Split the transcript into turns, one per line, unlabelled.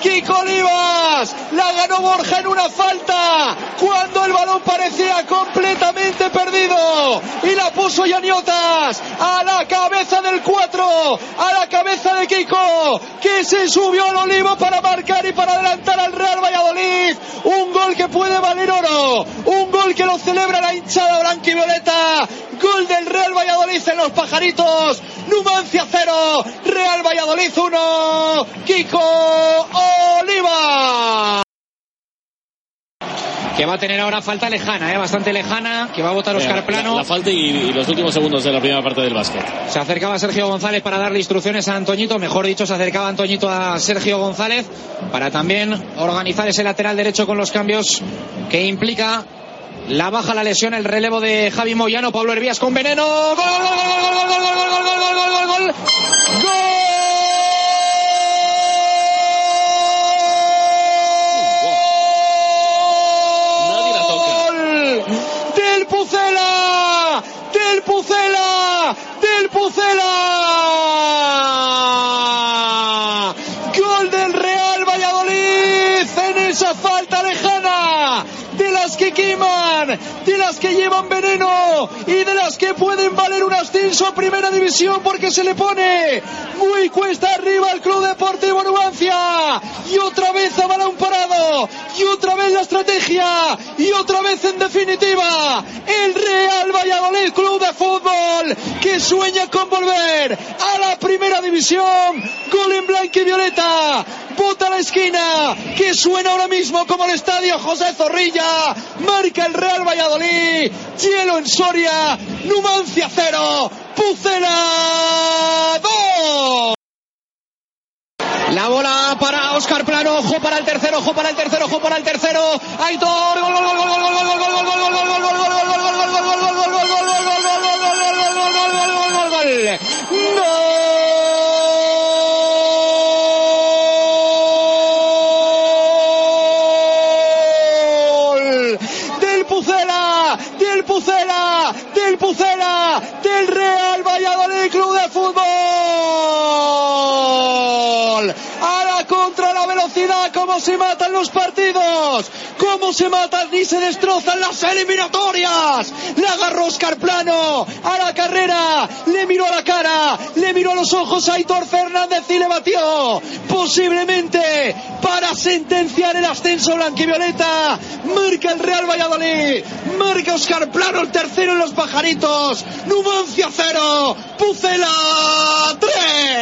Kiko Olivas la ganó Borja en una falta cuando el balón parecía completamente perdido y la puso Yaniotas a la cabeza del 4, a la cabeza de Kiko que se subió al olivo para marcar y para adelantar al Real Valladolid. Un gol que puede valer oro, un gol que lo celebra la hinchada blanca y violeta. Gol del Real Valladolid en los pajaritos. Numancia 0, Real Valladolid 1, Kiko
que va a tener ahora falta lejana, ¿eh? bastante lejana, que va a votar Oscar
La-
Plano.
La, falta y, y los últimos segundos de la primera parte del básquet.
Se acercaba Sergio González para darle instrucciones a Antoñito, mejor dicho, se acercaba Antoñito a Sergio González para también organizar ese lateral derecho con los cambios que implica la baja, la lesión, el relevo de Javi Moyano, Pablo Hervías con veneno. ¡Gol, gol, gol, gol, gol, gol, gol, gol, gol, gol, gol, gol!
Falta lejana. De las que queman, de las que llevan veneno y de las que pueden valer un ascenso a primera división porque se le pone muy cuesta arriba al Club Deportivo Numancia. Y otra vez a balón parado. Y otra vez la estrategia. Y otra vez en definitiva. Valladolid Club de Fútbol que sueña con volver a la primera división. Gol en blanco y violeta. Bota a la esquina. Que suena ahora mismo como el estadio José Zorrilla. Marca el Real Valladolid. Hielo en Soria. Numancia cero. Pucela 2. La bola para Oscar Plano, ojo para el tercero, ojo para el tercero, ojo para el tercero. Aitor, gol, gol, gol, gol, gol, gol, gol, gol, gol, gol, gol, Del Pucela, del Pucela, del Real Valladolid Club de Fútbol. A la contra la velocidad, cómo se matan los partidos, cómo se matan y se destrozan las eliminatorias. Le agarró Oscar Plano a la carrera, le miró a la cara, le miró a los ojos a Aitor Fernández y le batió. Posiblemente para sentenciar el ascenso blanquivioleta. Marca el Real Valladolid, marca Oscar Plano el tercero en los pajaritos. Numancia cero, Pucela tres.